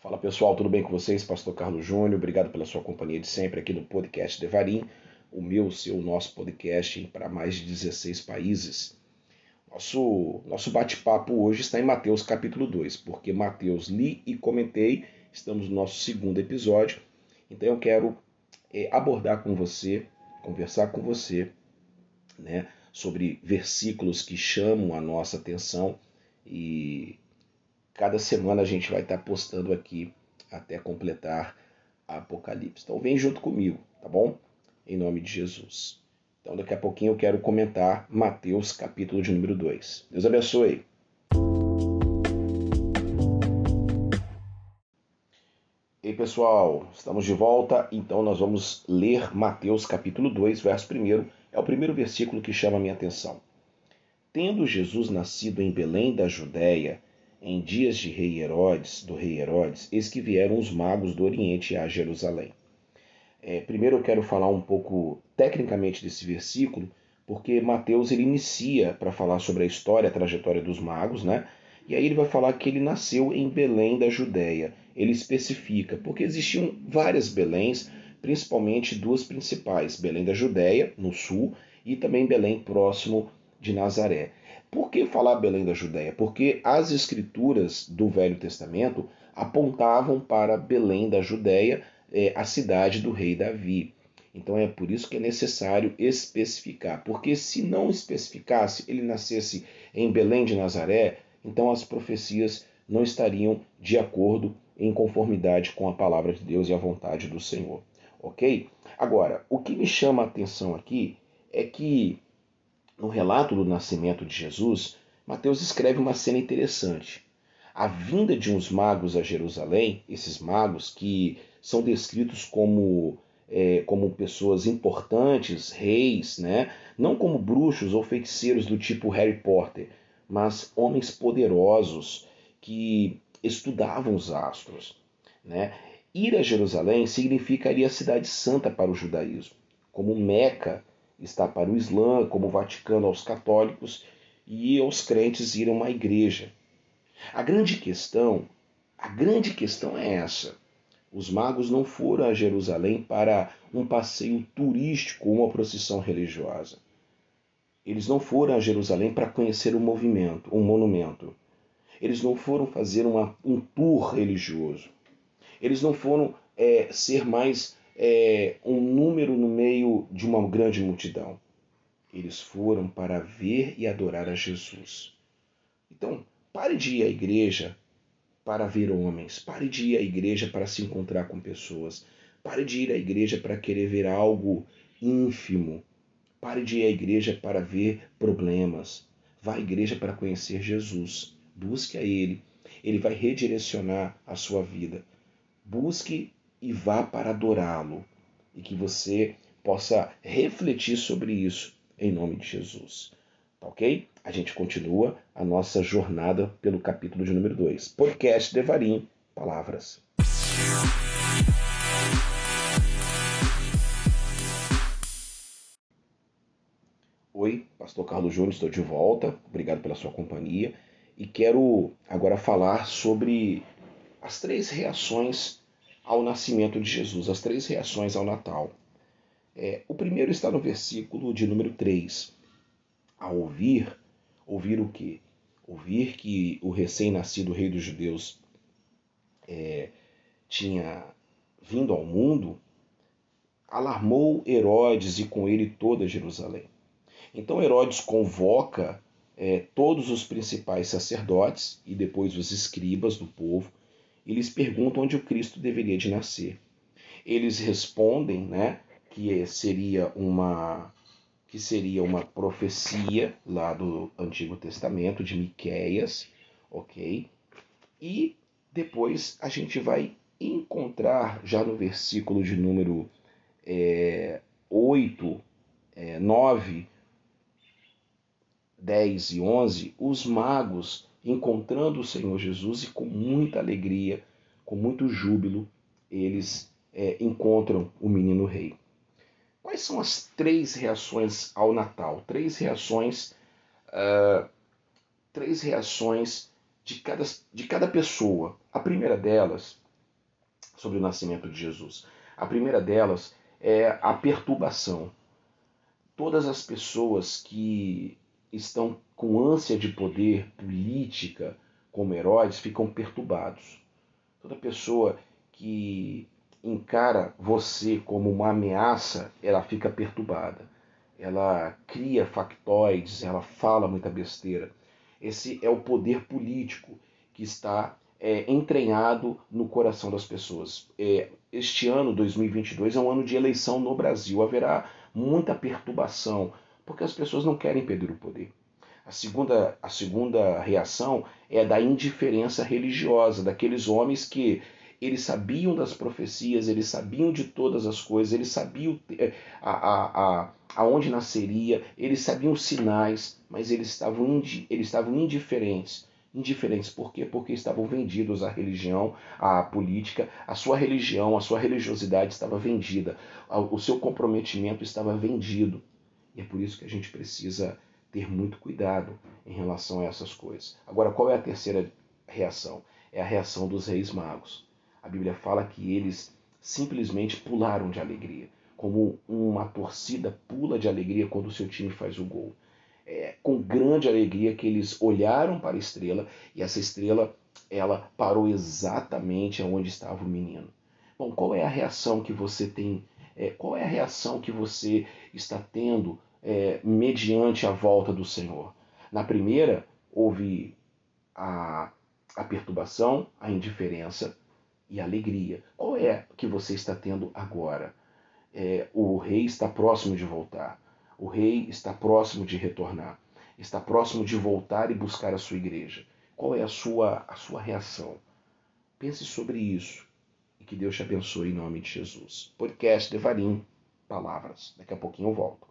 Fala pessoal, tudo bem com vocês? Pastor Carlos Júnior, obrigado pela sua companhia de sempre aqui no podcast Devarim, o meu, seu, nosso podcast para mais de 16 países. Nosso, nosso bate-papo hoje está em Mateus capítulo 2, porque Mateus li e comentei, estamos no nosso segundo episódio, então eu quero é, abordar com você, conversar com você, né, sobre versículos que chamam a nossa atenção e cada semana a gente vai estar postando aqui até completar a Apocalipse. Então vem junto comigo, tá bom? Em nome de Jesus. Então daqui a pouquinho eu quero comentar Mateus capítulo de número 2. Deus abençoe. Ei pessoal, estamos de volta, então nós vamos ler Mateus capítulo 2, verso 1. É o primeiro versículo que chama a minha atenção. Tendo Jesus nascido em Belém da Judéia, em dias de rei Herodes, do rei Herodes, eis que vieram os magos do Oriente a Jerusalém. É, primeiro eu quero falar um pouco tecnicamente desse versículo, porque Mateus ele inicia para falar sobre a história, a trajetória dos magos, né? E aí ele vai falar que ele nasceu em Belém da Judéia. Ele especifica, porque existiam várias Beléns, principalmente duas principais, Belém da Judéia, no sul, e também Belém próximo de Nazaré. Por que falar Belém da Judéia? Porque as escrituras do Velho Testamento apontavam para Belém da Judéia, é, a cidade do rei Davi. Então é por isso que é necessário especificar, porque se não especificasse, ele nascesse em Belém de Nazaré, então as profecias não estariam de acordo, em conformidade com a palavra de Deus e a vontade do Senhor. Ok? Agora, o que me chama a atenção aqui é que no relato do nascimento de Jesus, Mateus escreve uma cena interessante. A vinda de uns magos a Jerusalém, esses magos que são descritos como, é, como pessoas importantes, reis, né? não como bruxos ou feiticeiros do tipo Harry Potter, mas homens poderosos que estudavam os astros. Né? Ir a Jerusalém significaria a cidade santa para o judaísmo, como Meca está para o Islã, como o Vaticano aos católicos e aos crentes ir a uma igreja. A grande questão, a grande questão é essa. Os magos não foram a Jerusalém para um passeio turístico ou uma procissão religiosa. Eles não foram a Jerusalém para conhecer um movimento, um monumento. Eles não foram fazer uma, um tour religioso. Eles não foram é, ser mais é, um número no meio de uma grande multidão. Eles foram para ver e adorar a Jesus. Então, pare de ir à igreja para ver homens, pare de ir à igreja para se encontrar com pessoas, pare de ir à igreja para querer ver algo ínfimo, pare de ir à igreja para ver problemas. Vá à igreja para conhecer Jesus. Busque a Ele. Ele vai redirecionar a sua vida. Busque e vá para adorá-lo. E que você possa refletir sobre isso em nome de Jesus. Tá ok? A gente continua a nossa jornada pelo capítulo de número 2. Podcast Devarim, Palavras. Oi, Pastor Carlos Júnior, estou de volta. Obrigado pela sua companhia. E quero agora falar sobre as três reações ao nascimento de Jesus, as três reações ao Natal. É, o primeiro está no versículo de número 3. A ouvir, ouvir o quê? Ouvir que o recém-nascido rei dos judeus é, tinha vindo ao mundo, alarmou Herodes e com ele toda Jerusalém. Então Herodes convoca é, todos os principais sacerdotes e depois os escribas do povo eles perguntam onde o Cristo deveria de nascer. Eles respondem, né, que seria uma que seria uma profecia lá do Antigo Testamento de Miqueias, OK? E depois a gente vai encontrar já no versículo de número é, 8, é, 9, 10 e 11, os magos encontrando o Senhor Jesus e com muita alegria, com muito júbilo, eles é, encontram o menino rei. Quais são as três reações ao Natal? Três reações, uh, três reações de cada, de cada pessoa. A primeira delas sobre o nascimento de Jesus. A primeira delas é a perturbação. Todas as pessoas que estão com ânsia de poder política como Herodes ficam perturbados. Toda pessoa que encara você como uma ameaça, ela fica perturbada. Ela cria factoides, ela fala muita besteira. Esse é o poder político que está é, entranhado no coração das pessoas. É, este ano, 2022, é um ano de eleição no Brasil. Haverá muita perturbação, porque as pessoas não querem perder o poder. A segunda, a segunda reação é da indiferença religiosa, daqueles homens que eles sabiam das profecias, eles sabiam de todas as coisas, eles sabiam é, a, a, a, aonde nasceria, eles sabiam sinais, mas eles estavam, indi, eles estavam indiferentes. Indiferentes por quê? Porque estavam vendidos à religião, à política, a sua religião, a sua religiosidade estava vendida, o seu comprometimento estava vendido. E é por isso que a gente precisa ter muito cuidado em relação a essas coisas. Agora, qual é a terceira reação? É a reação dos reis magos. A Bíblia fala que eles simplesmente pularam de alegria, como uma torcida pula de alegria quando o seu time faz o gol. É com grande alegria que eles olharam para a estrela e essa estrela ela parou exatamente onde estava o menino. Bom, qual é a reação que você tem? É, qual é a reação que você está tendo é, mediante a volta do Senhor? Na primeira, houve a, a perturbação, a indiferença e alegria. Qual é que você está tendo agora? É, o rei está próximo de voltar. O rei está próximo de retornar. Está próximo de voltar e buscar a sua igreja. Qual é a sua, a sua reação? Pense sobre isso que Deus te abençoe em nome de Jesus. Podcast Devarim, palavras. Daqui a pouquinho eu volto.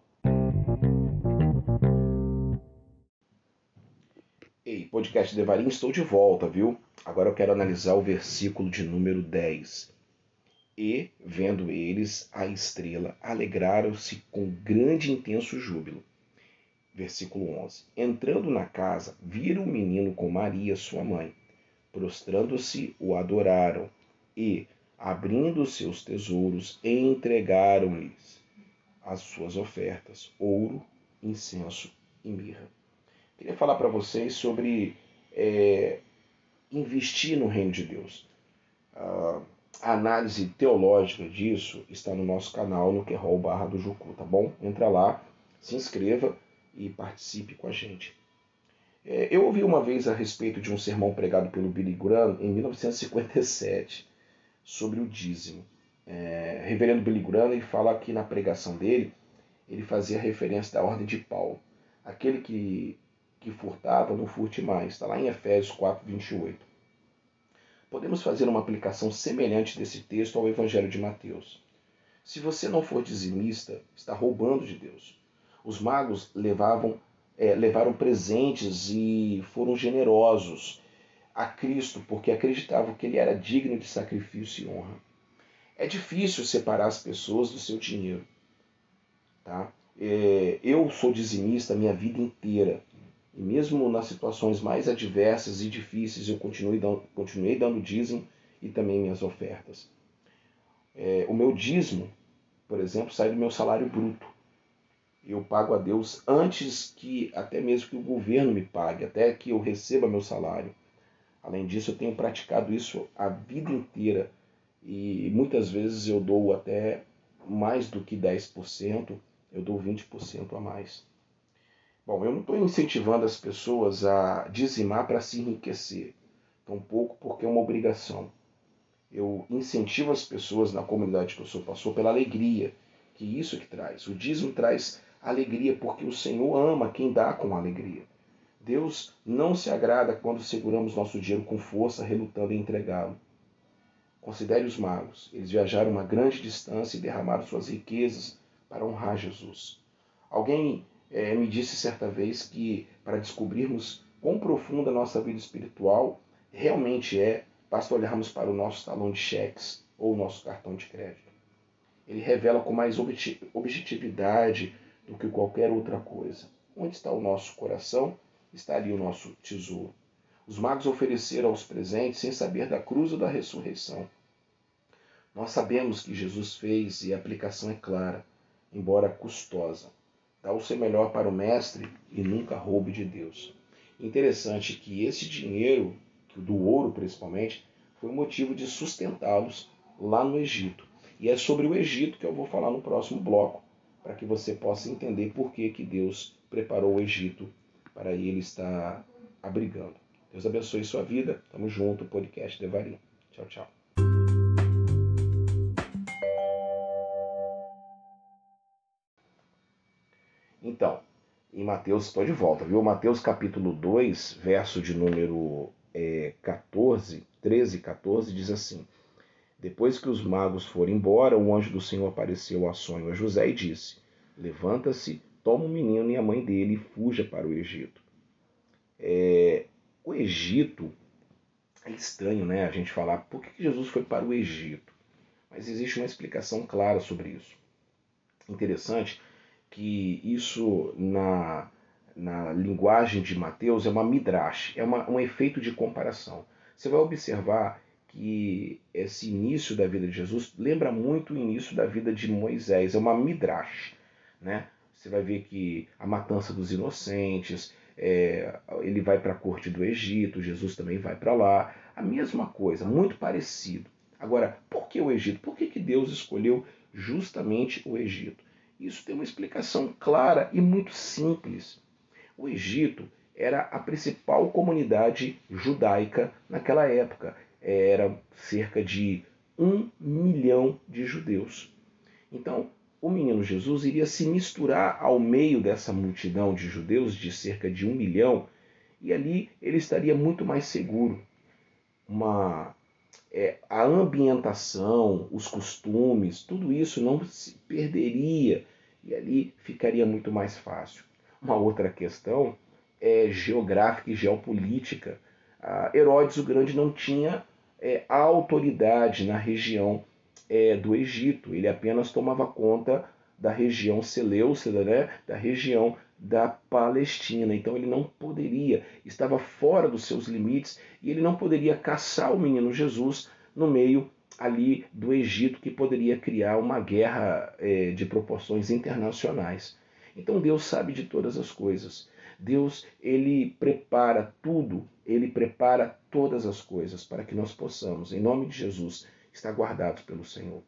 Ei, podcast Devarim, estou de volta, viu? Agora eu quero analisar o versículo de número 10. E, vendo eles a estrela, alegraram-se com grande e intenso júbilo. Versículo 11. Entrando na casa, viram o menino com Maria, sua mãe. Prostrando-se, o adoraram e, abrindo seus tesouros, entregaram-lhes as suas ofertas: ouro, incenso e mirra. Queria falar para vocês sobre é, investir no reino de Deus. a análise teológica disso está no nosso canal no Querol barra do Jucu, tá bom? Entra lá, se inscreva e participe com a gente. É, eu ouvi uma vez a respeito de um sermão pregado pelo Billy Graham em 1957 sobre o dízimo. É, reverendo Billy Graham ele fala aqui na pregação dele, ele fazia referência da ordem de Paulo. Aquele que que furtava, não furte mais. Está lá em Efésios 4, 28. Podemos fazer uma aplicação semelhante desse texto ao Evangelho de Mateus. Se você não for dizimista, está roubando de Deus. Os magos levavam, é, levaram presentes e foram generosos a Cristo porque acreditavam que ele era digno de sacrifício e honra. É difícil separar as pessoas do seu dinheiro. Tá? É, eu sou dizimista minha vida inteira. E mesmo nas situações mais adversas e difíceis, eu continuei dando, continuei dando dízimo e também minhas ofertas. É, o meu dízimo, por exemplo, sai do meu salário bruto. Eu pago a Deus antes que até mesmo que o governo me pague, até que eu receba meu salário. Além disso, eu tenho praticado isso a vida inteira e muitas vezes eu dou até mais do que 10%, eu dou 20% a mais. Bom, eu não estou incentivando as pessoas a dizimar para se enriquecer, tampouco porque é uma obrigação. Eu incentivo as pessoas na comunidade que eu sou pastor pela alegria, que isso que traz. O dízimo traz alegria porque o Senhor ama quem dá com alegria. Deus não se agrada quando seguramos nosso dinheiro com força, relutando em entregá-lo. Considere os magos. Eles viajaram uma grande distância e derramaram suas riquezas para honrar Jesus. Alguém é, me disse certa vez que para descobrirmos quão profunda a nossa vida espiritual realmente é, basta olharmos para o nosso talão de cheques ou o nosso cartão de crédito. Ele revela com mais objetividade do que qualquer outra coisa. Onde está o nosso coração, está ali o nosso tesouro. Os magos ofereceram aos presentes sem saber da cruz ou da ressurreição. Nós sabemos que Jesus fez e a aplicação é clara, embora custosa. Dá o seu melhor para o Mestre e nunca roube de Deus. Interessante que esse dinheiro, do ouro principalmente, foi motivo de sustentá-los lá no Egito. E é sobre o Egito que eu vou falar no próximo bloco, para que você possa entender por que, que Deus preparou o Egito para ele estar abrigando. Deus abençoe sua vida. Tamo junto, podcast Devarim. Tchau, tchau. Então, em Mateus, estou de volta, viu? Mateus capítulo 2, verso de número é, 14, 13 e 14, diz assim: Depois que os magos foram embora, o anjo do Senhor apareceu a sonho a José e disse: Levanta-se, toma o menino e a mãe dele e fuja para o Egito. É, o Egito é estranho, né? A gente falar por que Jesus foi para o Egito, mas existe uma explicação clara sobre isso. Interessante que isso na, na linguagem de Mateus é uma midrash, é uma, um efeito de comparação. Você vai observar que esse início da vida de Jesus lembra muito o início da vida de Moisés, é uma midrash, né? Você vai ver que a matança dos inocentes, é, ele vai para a corte do Egito, Jesus também vai para lá, a mesma coisa, muito parecido. Agora, por que o Egito? Por que, que Deus escolheu justamente o Egito? Isso tem uma explicação clara e muito simples. O Egito era a principal comunidade judaica naquela época. Era cerca de um milhão de judeus. Então, o menino Jesus iria se misturar ao meio dessa multidão de judeus, de cerca de um milhão, e ali ele estaria muito mais seguro. Uma, é, a ambientação, os costumes, tudo isso não se perderia e ali ficaria muito mais fácil. Uma outra questão é geográfica e geopolítica. Herodes o Grande não tinha é, autoridade na região é, do Egito, ele apenas tomava conta da região Seleucida, né, da região da Palestina. Então ele não poderia, estava fora dos seus limites e ele não poderia caçar o menino Jesus no meio ali do Egito que poderia criar uma guerra é, de proporções internacionais. Então Deus sabe de todas as coisas. Deus ele prepara tudo, ele prepara todas as coisas para que nós possamos, em nome de Jesus, estar guardados pelo Senhor.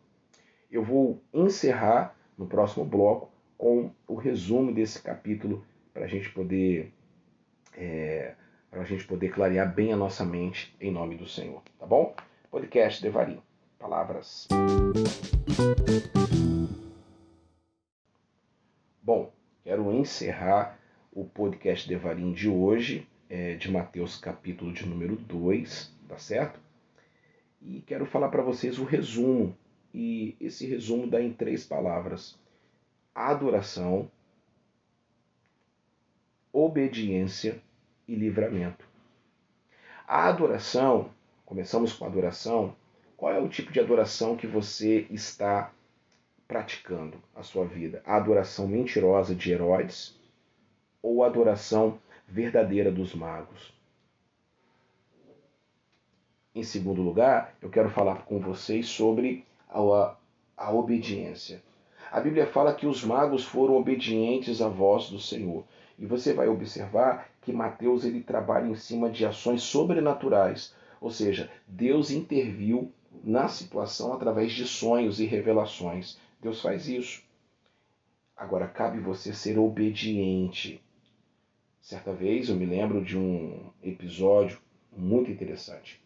Eu vou encerrar no próximo bloco com o resumo desse capítulo para a gente poder é, para a gente poder clarear bem a nossa mente em nome do Senhor, tá bom? Podcast Devarim palavras. Bom, quero encerrar o podcast Devarim de hoje, é, de Mateus capítulo de número 2, tá certo? E quero falar para vocês o resumo, e esse resumo dá em três palavras: adoração, obediência e livramento. A adoração, começamos com a adoração, qual é o tipo de adoração que você está praticando a sua vida? A adoração mentirosa de Herodes ou a adoração verdadeira dos magos? Em segundo lugar, eu quero falar com vocês sobre a, a obediência. A Bíblia fala que os magos foram obedientes à voz do Senhor. E você vai observar que Mateus ele trabalha em cima de ações sobrenaturais, ou seja, Deus interviu na situação através de sonhos e revelações. Deus faz isso. Agora cabe você ser obediente. Certa vez eu me lembro de um episódio muito interessante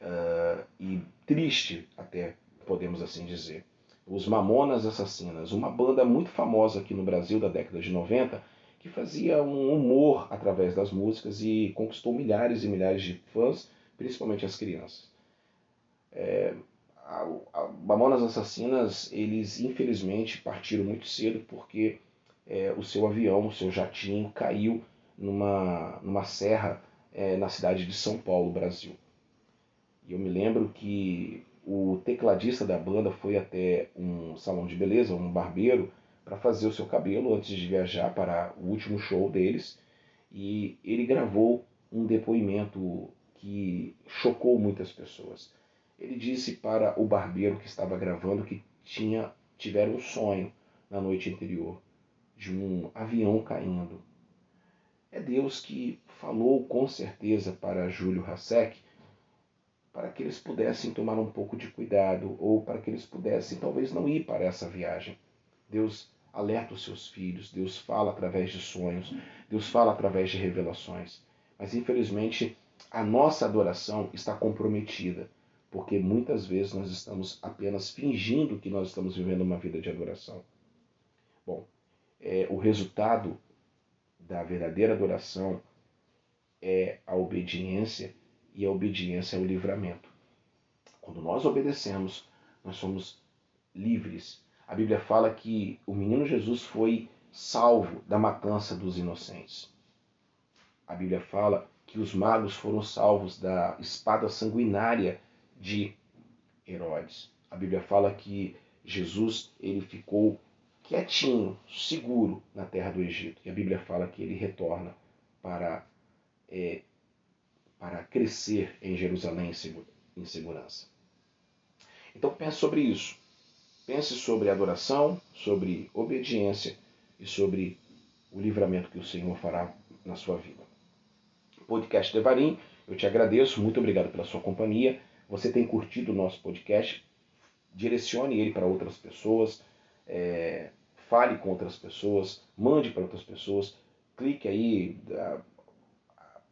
uh, e triste, até podemos assim dizer. Os Mamonas Assassinas, uma banda muito famosa aqui no Brasil da década de 90, que fazia um humor através das músicas e conquistou milhares e milhares de fãs, principalmente as crianças. É, a, a Mamonas Assassinas, eles infelizmente partiram muito cedo porque é, o seu avião, o seu jatinho, caiu numa, numa serra é, na cidade de São Paulo, Brasil. Eu me lembro que o tecladista da banda foi até um salão de beleza, um barbeiro, para fazer o seu cabelo antes de viajar para o último show deles. E ele gravou um depoimento que chocou muitas pessoas. ele disse para o barbeiro que estava gravando que tinha tiveram um sonho na noite anterior de um avião caindo. É Deus que falou com certeza para Júlio Hasek para que eles pudessem tomar um pouco de cuidado ou para que eles pudessem talvez não ir para essa viagem. Deus alerta os seus filhos, Deus fala através de sonhos, Deus fala através de revelações. Mas infelizmente a nossa adoração está comprometida, porque muitas vezes nós estamos apenas fingindo que nós estamos vivendo uma vida de adoração. Bom, é, o resultado da verdadeira adoração é a obediência e a obediência é o livramento. Quando nós obedecemos, nós somos livres. A Bíblia fala que o menino Jesus foi salvo da matança dos inocentes. A Bíblia fala que os magos foram salvos da espada sanguinária de Herodes. A Bíblia fala que Jesus ele ficou quietinho, seguro na terra do Egito. E a Bíblia fala que ele retorna para é, para crescer em Jerusalém em segurança. Então pense sobre isso. Pense sobre adoração, sobre obediência e sobre o livramento que o Senhor fará na sua vida. Podcast Devarim, eu te agradeço, muito obrigado pela sua companhia. Você tem curtido o nosso podcast? Direcione ele para outras pessoas, é, fale com outras pessoas, mande para outras pessoas, clique aí,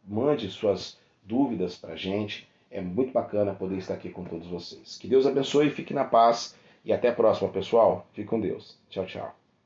mande suas dúvidas para a gente. É muito bacana poder estar aqui com todos vocês. Que Deus abençoe, fique na paz e até a próxima, pessoal. Fique com Deus. Tchau, tchau.